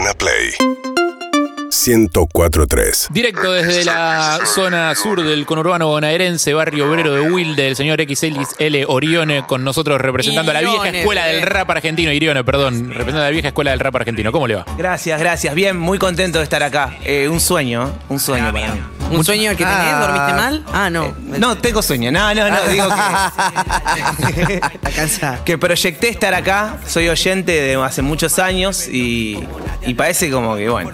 Urbana Play 1043. Directo desde la zona sur del conurbano bonaerense, barrio obrero de Wilde, el señor XL Orione con nosotros representando a la vieja escuela del bien. rap argentino. Irione, perdón, representando a la vieja escuela del rap argentino. ¿Cómo le va? Gracias, gracias. Bien, muy contento de estar acá. Eh, un sueño, un sueño para mí. ¿Un sueño que tenés? Ah. ¿Dormiste mal? Ah, no. No, tengo sueño. No, no, no. Digo que, que proyecté estar acá. Soy oyente de hace muchos años y, y parece como que, bueno,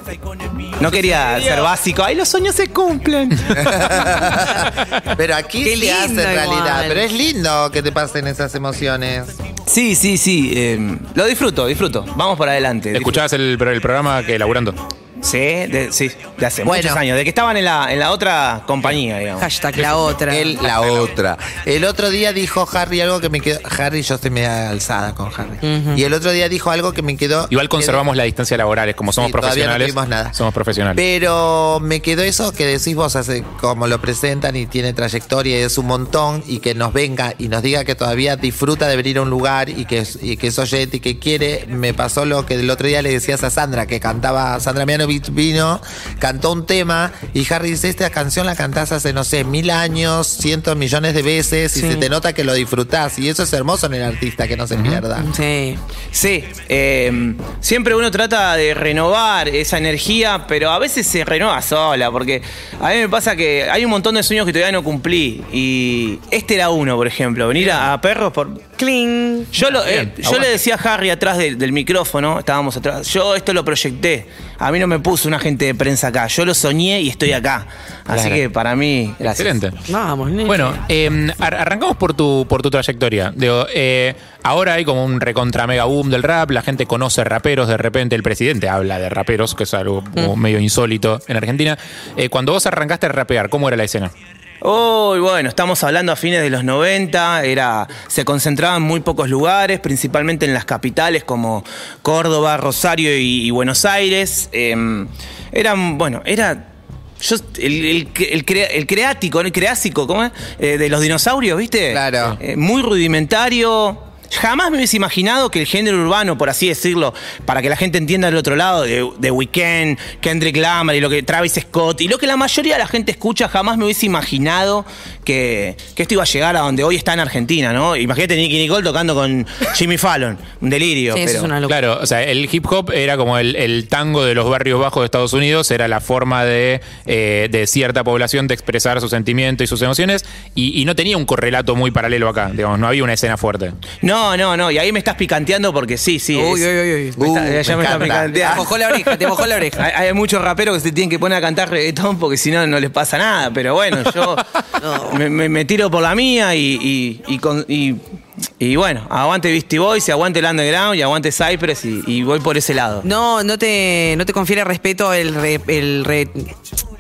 no quería ser básico. Ay, los sueños se cumplen. Pero aquí Qué se hace realidad. igual. Pero es lindo que te pasen esas emociones. Sí, sí, sí. eh, lo disfruto, disfruto. Vamos por adelante. ¿Escuchabas el, el programa que laburando? Sí, de, sí, de hace Bueno. muchos años. De que estaban en la, en la otra compañía, digamos. Hashtag la otra. La otra. El otro día dijo Harry algo que me quedó. Harry, yo estoy media alzada con Harry. Y el otro día dijo algo que me quedó. Igual conservamos la distancia laboral, como somos Sí, no profesionales. tuvimos nada. Somos profesionales. Pero me quedó eso que decís vos, hace, como lo presentan y tiene trayectoria y es un montón, y que nos venga y nos diga que todavía disfruta de venir a un lugar y que, y que es oyente y que quiere. Me pasó lo que el otro día le decías a Sandra, que cantaba, Sandra Vino, cantó un tema, y Harry dice, esta canción la cantás hace, no sé, mil años, cientos millones de veces, y se te nota que lo disfrutás. Y eso es hermoso en el artista, que no se pierda. Sí. Sí, eh, siempre uno trata de renovar esa energía, pero a veces se renueva sola, porque a mí me pasa que hay un montón de sueños que todavía no cumplí, y este era uno, por ejemplo, venir a, a Perros por... Cling. Yo, lo- eh, yo le decía a Harry atrás del, del micrófono, estábamos atrás, yo esto lo proyecté, a mí no me puso un agente de prensa acá, yo lo soñé y estoy acá, así Claro. que para mí, gracias. Excelente. Vamos, nene. Bueno, eh, ar- arrancamos por tu, por tu trayectoria. Digo, eh, ahora hay como un recontra mega boom del rap, la gente conoce raperos, de repente el presidente habla de raperos, que es algo como medio insólito en Argentina. Eh, cuando vos arrancaste a rapear, ¿cómo era la escena? Uy, bueno, estamos hablando a fines de los 90, era, se concentraba en muy pocos lugares, principalmente en las capitales como Córdoba, Rosario y, y Buenos Aires. Eh, eran, bueno, era yo, el, el, el crea- el creático, el creásico, ¿cómo es? Eh, de los dinosaurios, ¿viste? Claro. Eh, muy rudimentario. Jamás me hubiese imaginado que el género urbano, por así decirlo, para que la gente entienda del otro lado, de, de Weeknd, Kendrick Lamar y lo que Travis Scott, y lo que la mayoría de la gente escucha, jamás me hubiese imaginado que, que esto iba a llegar a donde hoy está en Argentina, ¿no? Imagínate Nicky Nicole tocando con Jimmy Fallon, un delirio. Sí, eso pero- es una locura. Claro, o sea, el hip hop era como el, el tango de los barrios bajos de Estados Unidos, era la forma de, eh, de cierta población de expresar sus sentimientos y sus emociones, y, y no tenía un correlato muy paralelo acá, digamos, no había una escena fuerte. No, no, no, y ahí me estás picanteando porque sí, sí. Uy, es- uy, uy, uy. me está- Uh, ya me me, está encanta. Te picanteando. mojó la oreja, te mojó la oreja. Hay, hay muchos raperos que se tienen que poner a cantar reggaetón porque si no, no les pasa nada. Pero bueno, yo me, me- me tiro por la mía y, y- y con- y- y bueno, aguante Beastie Boys y aguante el Underground y aguante Cypress y, y voy por ese lado. No, no te, no te confiere respeto el, re- el, re-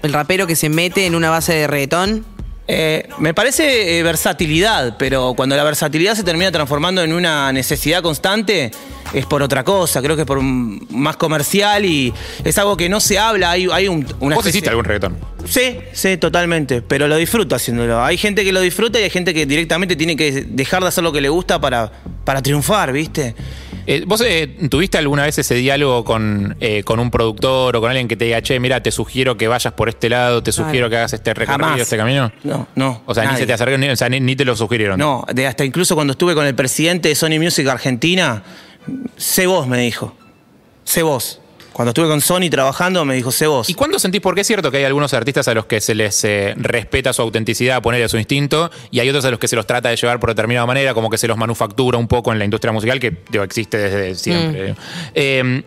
el rapero que se mete en una base de reggaetón. Eh, me parece eh, versatilidad, pero cuando la versatilidad se termina transformando en una necesidad constante, es por otra cosa. Creo que es por un- más comercial y es algo que no se habla. Hay, hay un, una ¿Vos hiciste algún reggaetón? Sí, sí, totalmente. Pero lo disfruto haciéndolo. Hay gente que lo disfruta y hay gente que directamente tiene que dejar de hacer lo que le gusta para, para triunfar, ¿viste? Eh, ¿Vos eh, tuviste alguna vez ese diálogo con, eh, con un productor o con alguien que te diga, che, mira, te sugiero que vayas por este lado, te sugiero que hagas este recorrido, Jamás. este camino? No, no. O sea, ni se te acercaron, ni, o sea, ni, ni te lo sugirieron. No, de hasta incluso cuando estuve con el presidente de Sony Music Argentina, sé vos, me dijo. Sé vos. Cuando estuve con Sony trabajando, me dijo, sé vos. ¿Y cuándo sentís? Porque es cierto que hay algunos artistas a los que se les eh, respeta su autenticidad, ponerle su instinto, y hay otros a los que se los trata de llevar por determinada manera, como que se los manufactura un poco en la industria musical, que digo, existe desde siempre. Eh,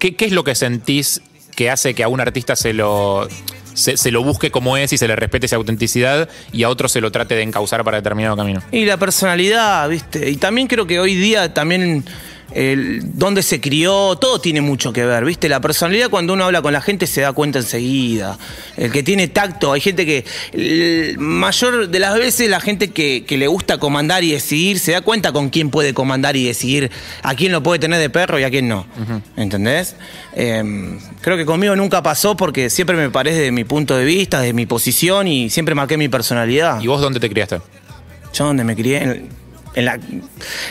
¿qué, qué es lo que sentís que hace que a un artista se lo, se, se lo busque como es y se le respete esa autenticidad, y a otro se lo trate de encauzar para determinado camino? Y la personalidad, ¿viste? Y también creo que hoy día también el dónde se crió, todo tiene mucho que ver, ¿viste? La personalidad cuando uno habla con la gente se da cuenta enseguida. El que tiene tacto, hay gente que, el mayor de las veces la gente que, que le gusta comandar y decidir se da cuenta con quién puede comandar y decidir a quién lo puede tener de perro y a quién no. ¿Entendés? Eh, creo que conmigo nunca pasó porque siempre me paré desde mi punto de vista, desde mi posición y siempre marqué mi personalidad. ¿Y vos dónde te criaste? Yo donde me crié, en- la.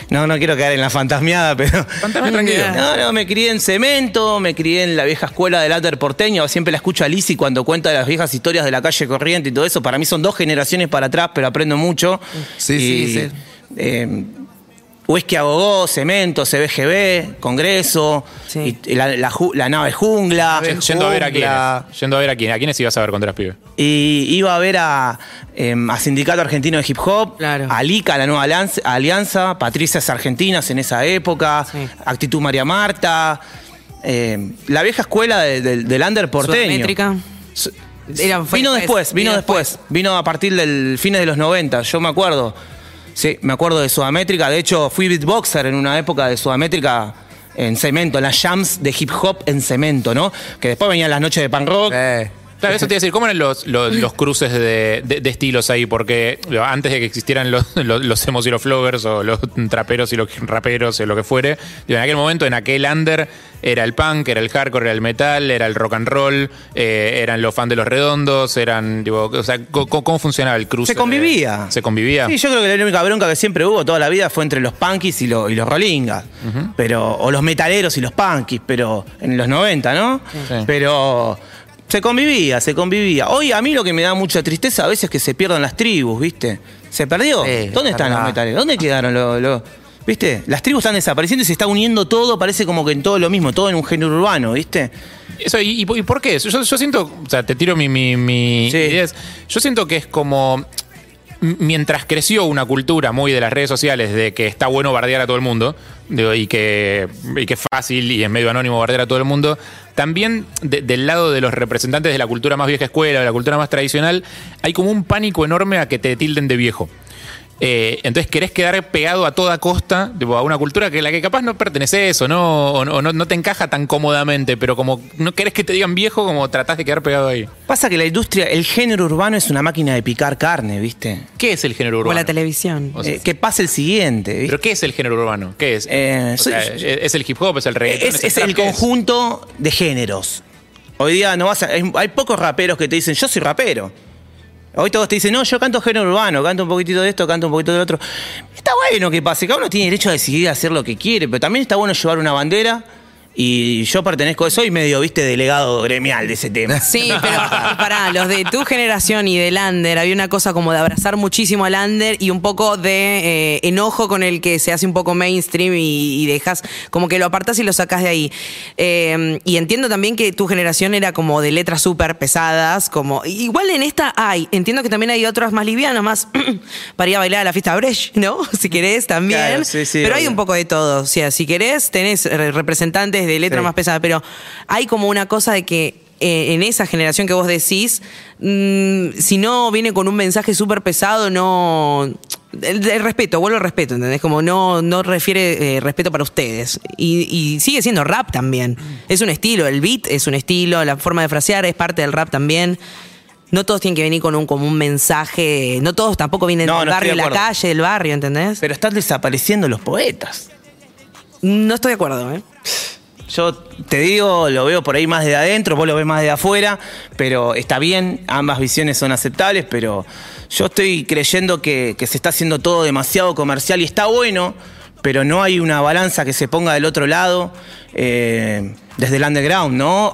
No, no quiero quedar en la fantasmeada, pero. Fantasma tranquilo. No, no, me crié en cemento, me crié en la vieja escuela del under porteño. Siempre la escucho a Lizzy cuando cuenta las viejas historias de la calle corriente y todo eso. Para mí son dos generaciones para atrás, pero aprendo mucho. Sí, Y, sí, sí. eh, Whisky a Gogó, Cemento, CBGB, Congreso, Sí. y la, la ju- la nave Jungla. Yendo a ver a quiénes. Yendo a ver a quiénes. ¿A quiénes ibas a ver contra las pibes? Y iba a ver a, a Sindicato Argentino de Hip Hop, Claro. a Lica, la nueva alianza, alianza Patricias Argentinas en esa época, Sí. Actitud María Marta, em, la vieja escuela de- de- del under porteño. Era- fue vino después, vino después. Vino a partir del fines de los 90, yo me acuerdo. Sí, me acuerdo de Sudamétrica. De hecho, fui beatboxer en una época de Sudamétrica en cemento, en las jams de hip hop en cemento, ¿no? Que después venían las noches de pan rock. Claro, eso te iba a decir, ¿cómo eran los, los, los cruces de, de- de estilos ahí? Porque antes de que existieran los, los, los emos y los floggers o los traperos y los raperos o lo que fuere, en aquel momento, en aquel under, era el punk, era el hardcore, era el metal, era el rock and roll, eh, eran los fans de los redondos, eran, digo, o sea, ¿cómo, funcionaba el cruce? Se convivía. ¿Se convivía? Sí, yo creo que la única bronca que siempre hubo toda la vida fue entre los punkis y, lo- y los rolingas. pero, o los metaleros y los punkis, pero en los 90, ¿no? Sí. Pero se convivía, se convivía. Hoy a mí lo que me da mucha tristeza a veces es que se pierdan las tribus, ¿viste? ¿Se perdió? Sí, ¿Dónde están verdad. los metaleros? ¿Dónde quedaron los, los- ¿Viste? Las tribus están desapareciendo y se está uniendo todo, parece como que en todo lo mismo, todo en un género urbano, ¿viste? Eso, ¿y, por qué? Yo, yo siento, o sea, te tiro mi, mi, mi Sí. ideas. Yo siento que es como. Mientras creció una cultura muy de las redes sociales de que está bueno bardear a todo el mundo y, que, y que es fácil y es medio anónimo bardear a todo el mundo, también de- del lado de los representantes de la cultura más vieja escuela, de la cultura más tradicional, hay como un pánico enorme a que te tilden de viejo. Eh, entonces querés quedar pegado a toda costa tipo, a una cultura que la que capaz no perteneces o no, o no, o no- no te encaja tan cómodamente, pero como no querés que te digan viejo, como tratás de quedar pegado ahí. Pasa que la industria, el género urbano es una máquina de picar carne, ¿viste? ¿Qué es el género O urbano? la televisión. O sea, Eh, que pase el siguiente, ¿viste? ¿Pero qué es el género urbano? ¿Qué es? Eh, O sea, ¿Es el hip hop? ¿Es el reggaetón? es, el conjunto de géneros. Hoy día no vas a- hay, hay pocos raperos que te dicen, yo soy rapero. Hoy todos te dicen, no, yo canto género urbano, canto un poquitito de esto, canto un poquito del otro. Está bueno que pase, cada uno tiene derecho a decidir hacer lo que quiere, pero también está bueno llevar una bandera y yo pertenezco a eso y medio, viste, delegado gremial de ese tema. Sí, pero pará, los de tu generación y del under, había una cosa como de abrazar muchísimo al under y un poco de eh, enojo con el que se hace un poco mainstream y, y dejas, como que lo apartas y lo sacas de ahí. Eh, y entiendo también que tu generación era como de letras súper pesadas, como, igual en esta hay, entiendo que también hay otras más livianas, más para ir a bailar a la fiesta Brecht, ¿no? Si querés también. Claro, sí, sí, pero hay un poco de todo, o sea, si querés tenés eh, de letra Sí. más pesada, pero hay como una cosa de que eh, en esa generación que vos decís, mm, si no viene con un mensaje súper pesado, no... El, el respeto, vuelvo al respeto, ¿entendés? Como no, no refiere eh, respeto para ustedes. Y, y sigue siendo rap también. Es un estilo, el beat es un estilo, la forma de frasear es parte del rap también. No todos tienen que venir con un, como un mensaje, no todos tampoco vienen No, del no barrio, de la calle, del barrio, ¿entendés? Pero están desapareciendo los poetas. No estoy de acuerdo, ¿eh? Yo te digo, lo veo por ahí más de adentro, vos lo ves más de afuera, pero está bien, ambas visiones son aceptables, pero yo estoy creyendo que, se está haciendo todo demasiado comercial y está bueno, pero no hay una balanza que se ponga del otro lado, eh, desde el underground, ¿no?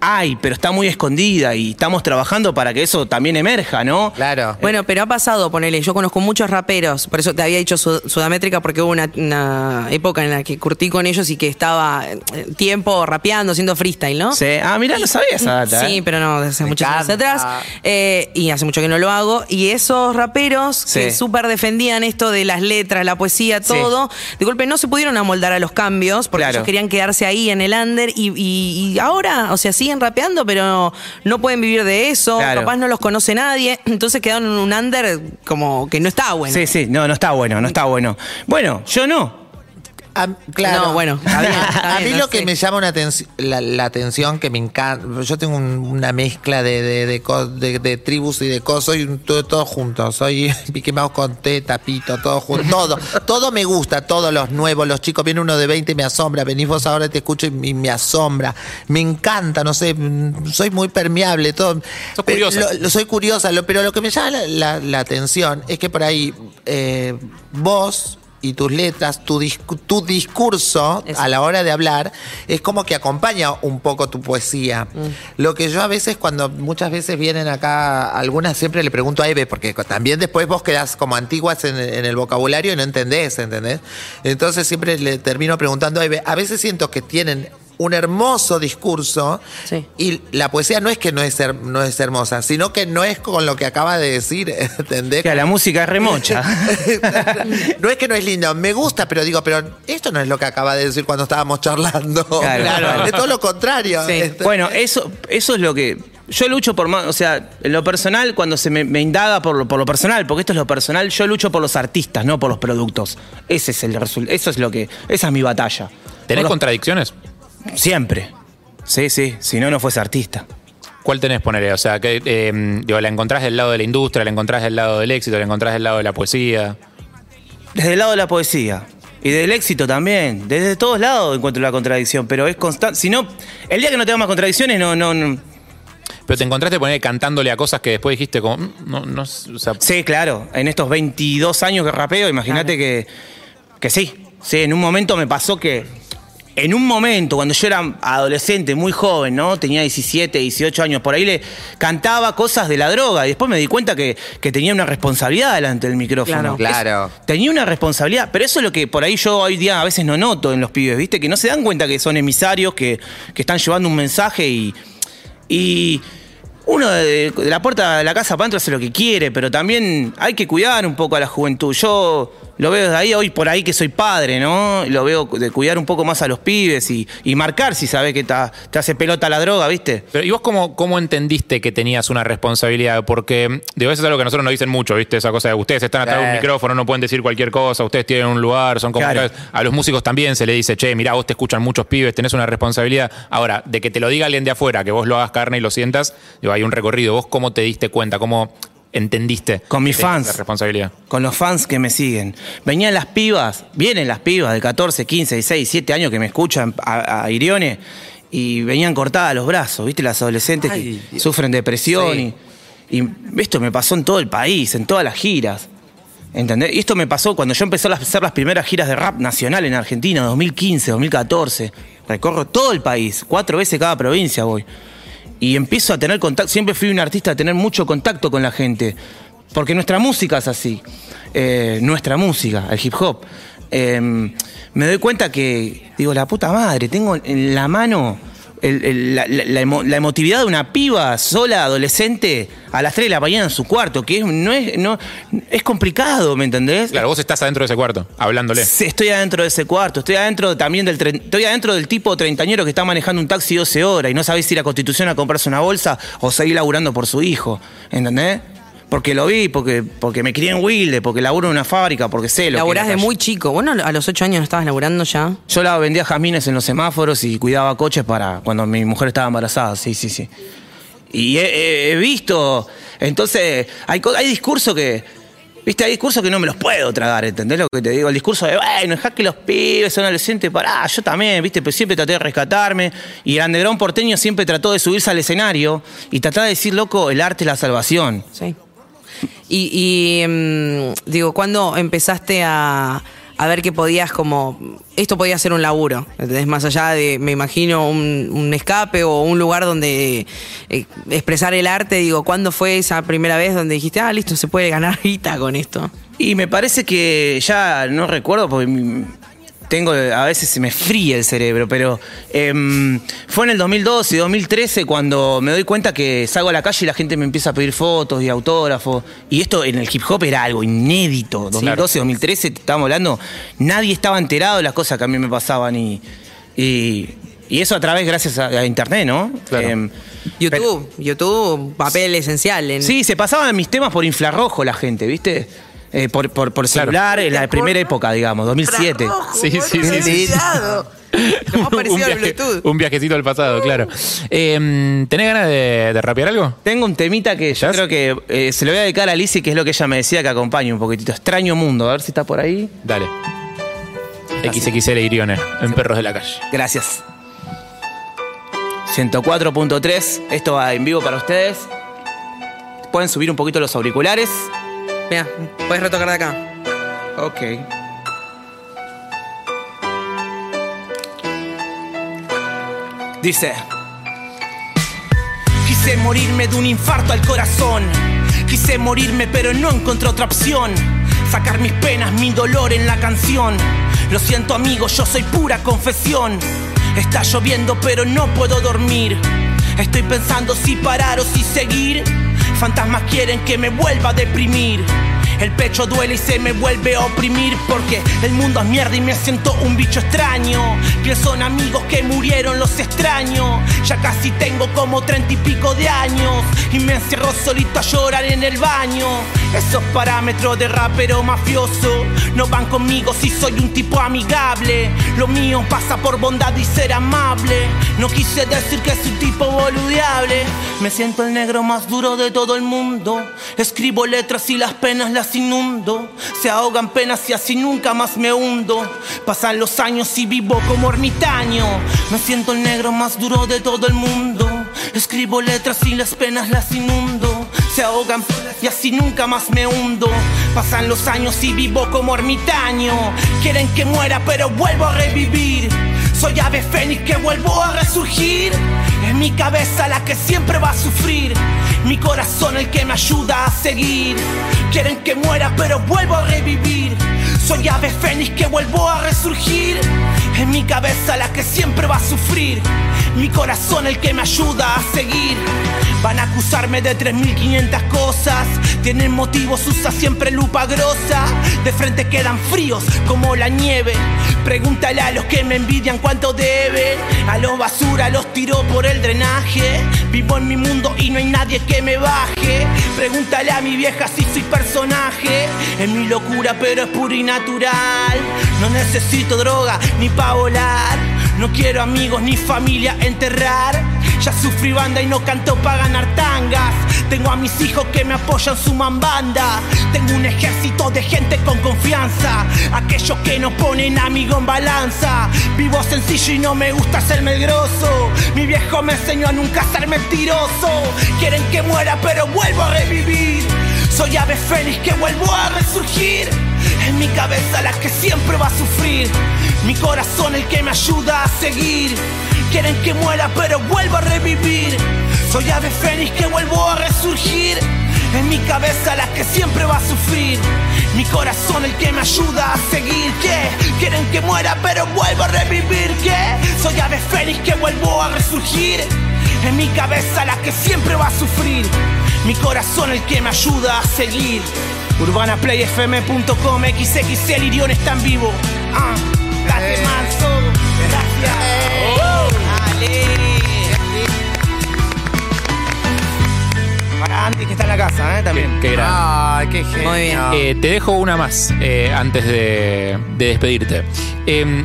Hay, pero está muy escondida y estamos trabajando para que eso también emerja, ¿no? claro. Bueno, pero ha pasado, ponele, yo conozco muchos raperos, por eso te había dicho Sud- Sudamétrica, porque hubo una, una época en la que curtí con ellos y que estaba eh, tiempo rapeando, haciendo freestyle, ¿no? Sí. Ah, mira, no sabía esa data. Sí, ¿eh? pero no, desde hace Me muchos años atrás. Eh, y hace mucho que no lo hago. Y esos raperos que Sí. súper defendían esto de las letras, la poesía, Sí. todo, de golpe no se pudieron amoldar a los cambios porque Claro. ellos querían quedarse ahí en el under y, y- y ahora, o sea, siguen rapeando, pero no pueden vivir de eso, Claro. capaz no los conoce nadie, entonces quedaron en un under como que no está bueno. Sí, sí, no, no está bueno, no está bueno. Bueno, yo no. A- claro. No, bueno, está bien, está a bien, mí no lo que sé. me llama una la, la atención, que me encanta. Yo tengo un- una mezcla de, de, de, co- de- de tribus y de cosas. Soy un- todo, todo junto. Soy Pique Mouse con T, Tapito, todo junto. Todo. todo me gusta, todos los nuevos. Los chicos, viene uno de 20 y me asombra. Venís vos ahora, te escucho y, y me asombra. Me encanta, no sé. mm, Soy muy permeable. Todo. Pero curiosa. lo- lo- soy curiosa, lo- pero lo que me llama la, la- la atención es que por ahí eh, vos y tus letras, tu, tu discurso Eso. a la hora de hablar es como que acompaña un poco tu poesía. Lo que yo a veces cuando muchas veces vienen acá, algunas siempre le pregunto a Eve, porque también después vos quedás como antiguas en, en el vocabulario y no entendés, ¿entendés? Entonces siempre le termino preguntando a Eve, a veces siento que tienen un hermoso discurso Sí. y la poesía no es que no es, her- no es hermosa, sino que no es con lo que acaba de decir, ¿entendés? Que la música es remocha. no es que no es lindo, me gusta, pero digo, pero esto no es lo que acaba de decir cuando estábamos charlando. Claro, claro. Es todo lo contrario. Sí. Este- Bueno, eso, eso es lo que. Yo lucho por más. O sea, en lo personal, cuando se me, me indaga por lo, por lo personal, porque esto es lo personal, yo lucho por los artistas, no por los productos. Ese es el resultado. Eso es lo que. Esa es mi batalla. ¿Tenés los- contradicciones? Siempre. Sí, sí. Si no, no fuese artista. ¿Cuál tenés, ponerle? O sea, que, eh, digo, ¿la encontrás del lado de la industria, la encontrás del lado del éxito, la encontrás del lado de la poesía? Desde el lado de la poesía. Y del éxito también. Desde todos lados encuentro la contradicción. Pero es constante. Si no, el día que no tenga más contradicciones, no, no, no. Pero te encontraste poner cantándole a cosas que después dijiste como, "Mm, no, no, o sea, Sí, claro. En estos 22 años que rapeo, imagínate que, que sí. Sí, en un momento me pasó que. En un momento, cuando yo era adolescente, muy joven, ¿no? Tenía 17, 18 años, por ahí le cantaba cosas de la droga. Y después me di cuenta que, que tenía una responsabilidad delante del micrófono. Claro. Claro. Es- tenía una responsabilidad, pero eso es lo que por ahí yo hoy día a veces no noto en los pibes, ¿viste? Que no se dan cuenta que son emisarios, que, que están llevando un mensaje y. Y uno de, de la puerta de la casa para adentro hace lo que quiere, pero también hay que cuidar un poco a la juventud. Yo lo veo desde ahí, hoy por ahí que soy padre, ¿no? Lo veo de cuidar un poco más a los pibes y, y marcar si sabes que ta- te hace pelota la droga, ¿viste? Pero, ¿y vos cómo, cómo entendiste que tenías una responsabilidad? Porque, digo, eso es algo que a nosotros nos dicen mucho, ¿viste? Esa cosa de ustedes están atrás de un Eh. micrófono, no pueden decir cualquier cosa, ustedes tienen un lugar, son comunicadores. A los músicos también se le dice, che, mirá, vos te escuchan muchos pibes, tenés una responsabilidad. Ahora, de que te lo diga alguien de afuera, que vos lo hagas carne y lo sientas, digo, hay un recorrido. ¿Vos cómo te diste cuenta? ¿Cómo entendiste? Con mis fans. esa responsabilidad. con los fans que me siguen. Venían las pibas, vienen las pibas de 14, 15, 16, 17 años que me escuchan a, a Irione y venían cortadas los brazos, ¿viste? Las adolescentes Ay, que sufren depresión Sí. y, y esto me pasó en todo el país, en todas las giras. ¿Entendés? Y esto me pasó cuando yo empecé a hacer las primeras giras de rap nacional en Argentina, 2015, 2014. Recorro todo el país, cuatro veces cada provincia voy. Y empiezo a tener contacto, siempre fui un artista a tener mucho contacto con la gente. Porque nuestra música es así. Eh, nuestra música, el hip hop. Eh, me doy cuenta que, digo, la puta madre, tengo en la mano el- el- la, la- la emo- la emotividad de una piba sola, adolescente, a las 3 de la mañana en su cuarto, que es, no es, no, es complicado, ¿me entendés? Claro, vos estás adentro de ese cuarto, hablándole. Sí, Estoy adentro de ese cuarto, estoy adentro también del estoy adentro del tipo treintañero que está manejando un taxi 12 horas y no sabés si ir a Constitución a comprarse una bolsa o seguir laburando por su hijo, ¿entendés? Porque lo vi, porque, porque me crié en Wilde, porque laburo en una fábrica, porque sé lo Laburás que de muy chico. Bueno, a los ocho años no estabas laburando ya. Yo la vendía jazmines en los semáforos y cuidaba coches para cuando mi mujer estaba embarazada, sí, sí, sí. Y he, visto, entonces, hay, hay discursos que, viste, hay discursos que no me los puedo tragar, ¿entendés lo que te digo? El discurso de, bueno, dejá que los pibes son adolescentes, pará, yo también, viste, pero siempre traté de rescatarme. Y el underground porteño siempre trató de subirse al escenario y tratar de decir, loco, el arte es la salvación. Sí. Y, y, mm, digo, ¿cuándo empezaste a, a ver que podías como... Esto podía ser un laburo, ¿entendés? Más allá de, me imagino, un, un escape o un lugar donde eh, expresar el arte. Digo, ¿cuándo fue esa primera vez donde dijiste, ah, listo, se puede ganar guita con esto? Y me parece que ya no recuerdo porque tengo a veces se me fría el cerebro, pero em, fue en el 2012 y 2013 cuando me doy cuenta que salgo a la calle y la gente me empieza a pedir fotos y autógrafos. Y esto en el hip hop era algo inédito. 2012, 2013, te estábamos hablando, nadie estaba enterado de las cosas que a mí me pasaban y, y, y eso a través, gracias a, a internet, ¿no? Claro. Em, YouTube, YouTube, papel esencial. En, Sí, se pasaban mis temas por infrarrojo la gente, ¿viste? Eh, por, por, por Claro. celular, en la primera época, digamos, 2007. Sí, sí, sí, sí. Parecido al viaje- Bluetooth. un viajecito al pasado, claro. Eh, ¿Tenés ganas de, de rapear algo? Tengo un temita que yo creo que eh, se lo voy a dedicar a Lizzie, que es lo que ella me decía que acompañe un poquitito. Extraño mundo, a ver si está por ahí. Dale. XXL Irione, en Perros de la Calle. Gracias. 104.3, esto va en vivo para ustedes. Pueden subir un poquito los auriculares. Mira, puedes retocar de acá. Ok. Dice. Quise morirme de un infarto al corazón. Quise morirme pero no encontré otra opción. Sacar mis penas, mi dolor en la canción. Lo siento amigo, yo soy pura confesión. Está lloviendo pero no puedo dormir. Estoy pensando si parar o si seguir. Fantasmas quieren que me vuelva a deprimir. El pecho duele y se me vuelve a oprimir porque el mundo es mierda y me siento un bicho extraño. Pienso en amigos que murieron, los extraño. Ya casi tengo como treinta y pico de años y me encierro solito a llorar en el baño. Esos parámetros de rapero mafioso no van conmigo si soy un tipo amigable. Lo mío pasa por bondad y ser amable. No quise decir que soy un tipo boludeable. Me siento el negro más duro de todo el mundo. Escribo letras y las penas las inundo. Se ahogan penas y así nunca más me hundo. Pasan los años y vivo como ermitaño. Me siento el negro más duro de todo el mundo. Escribo letras y las penas las inundo. Se ahogan y así nunca más me hundo. Pasan los años y vivo como ermitaño. Quieren que muera, pero vuelvo a revivir. Soy ave fénix que vuelvo a resurgir. Es mi cabeza la que siempre va a sufrir. Corazón el que me ayuda a seguir. Quieren que muera, pero vuelvo a revivir. Soy ave fénix que vuelvo a resurgir. Es mi cabeza la que siempre va a sufrir. Mi corazón el que me ayuda a seguir. Van a acusarme de 3500 cosas. Tienen motivos, usa siempre lupa grosa. De frente quedan fríos como la nieve. Pregúntale a los que me envidian cuánto deben. A los basura los tiro por el drenaje. Vivo en mi mundo y no hay nadie que me Pregúntale a mi vieja si soy personaje. Es mi locura, pero es pura y natural. No necesito droga ni pa' volar. No quiero amigos ni familia enterrar. Ya sufrí banda y no canto pa' ganar tangas. Tengo a mis hijos que me apoyan su mambanda. Tengo un ejército de gente con confianza. Aquellos que no ponen amigo en balanza. Vivo sencillo y no me gusta serme el grosso. Mi viejo me enseñó a nunca ser mentiroso. Quieren que muera, pero vuelvo a revivir. Soy ave fénix que vuelvo a resurgir. Es mi cabeza la que siempre va a sufrir. Mi corazón el que me ayuda a seguir. Quieren que muera, pero vuelvo a revivir. Soy ave fénix que vuelvo a resurgir. Mi cabeza la que siempre va a sufrir. Mi corazón el que me ayuda a seguir. ¿Qué? Quieren que muera, pero vuelvo a revivir. ¿Qué? Soy ave fénix que vuelvo a resurgir. Es mi cabeza la que siempre va a sufrir. Mi corazón el que me ayuda a seguir. UrbanaPlayFM.com XXL Irión está en vivo. Ah, date manso. Andy que está en la casa, ¿eh? También. Qué grande. Ay, qué genio. Muy bien. Eh, te dejo una más eh, antes de, de despedirte. Eh,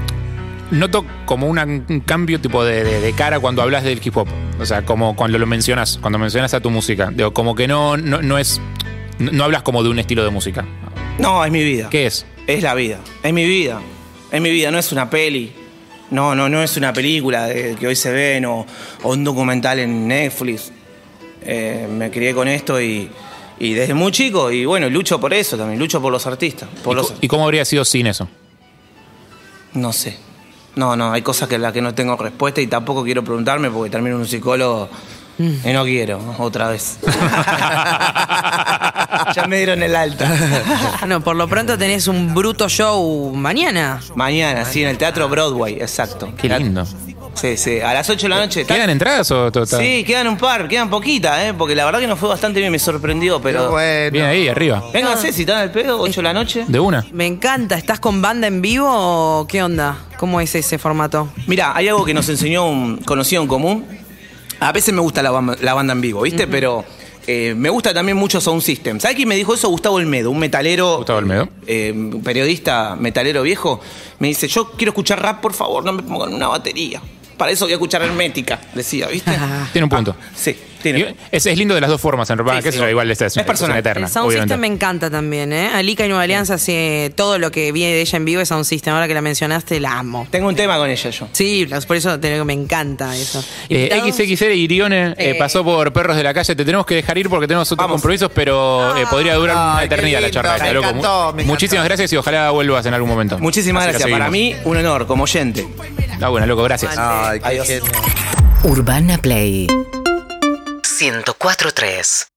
noto como una- un cambio tipo de, de- de cara cuando hablas del hip hop. O sea, como cuando lo mencionas, cuando mencionas a tu música. Digo, como que no, no, no es. No, no hablas como de un estilo de música. No, es mi vida. ¿Qué es? Es la vida. Es mi vida. Es mi vida, no es una peli. No, no, no es una película de- que hoy se ven o, o un documental en Netflix. Eh, me crié con esto y, y desde muy chico, y bueno, lucho por eso también, lucho por los artistas. Por ¿Y, los, y cómo habría sido sin eso? no sé. No, no, hay cosas que las que no tengo respuesta y tampoco quiero preguntarme porque termino en un psicólogo y no quiero, otra vez. ya me dieron el alta. No, por lo pronto tenés un bruto show mañana. Mañana, sí, en el Teatro Broadway, exacto. Qué lindo. Sí, sí, a las 8 de la noche. ¿Quedan entradas o está- Sí, quedan un par, quedan poquitas, ¿eh? Porque la verdad que nos fue bastante bien, me sorprendió, Pero pero... bueno. Bien ahí, arriba. Vénganse, si están al pedo, 8 de la noche. De una. Me encanta. ¿Estás con banda en vivo o qué onda? ¿Cómo es ese formato? Mira, hay algo que nos enseñó un conocido en común. A veces me gusta la, la banda en vivo, ¿viste? Pero eh, me gusta también mucho Sound System. ¿Sabes quién me dijo eso? Gustavo Olmedo, un metalero. Gustavo Olmedo. eh, un periodista metalero viejo. Me dice: Yo quiero escuchar rap, por favor, no me pongan una batería. Para eso voy a escuchar Hermética, decía, ¿viste? Tiene un punto. Sí. Tiene- Es, es lindo de las dos formas, en realidad, Sí, que sí, eso igual es, es, es personal. eterna. El Sound obviamente. System me encanta también, ¿eh? Alika y Nueva Alianza hace todo lo que viene de ella en vivo es Sound System. Ahora que la mencionaste, la amo. Tengo un tema con ella yo. Sí, por eso te digo que me encanta eso. Eh, XXL Irione eh, Eh. pasó por Perros de la Calle. Te tenemos que dejar ir porque tenemos otros Vamos. compromisos, pero eh, podría durar una Ay, qué eternidad la charla. me esta, loco. encantó, me encantó. Muchísimas gracias y ojalá vuelvas en algún momento. Muchísimas Así gracias. Para mí, un honor como oyente. Está buena, loco, gracias. Ay, qué Adiós. Urbana Play 104.3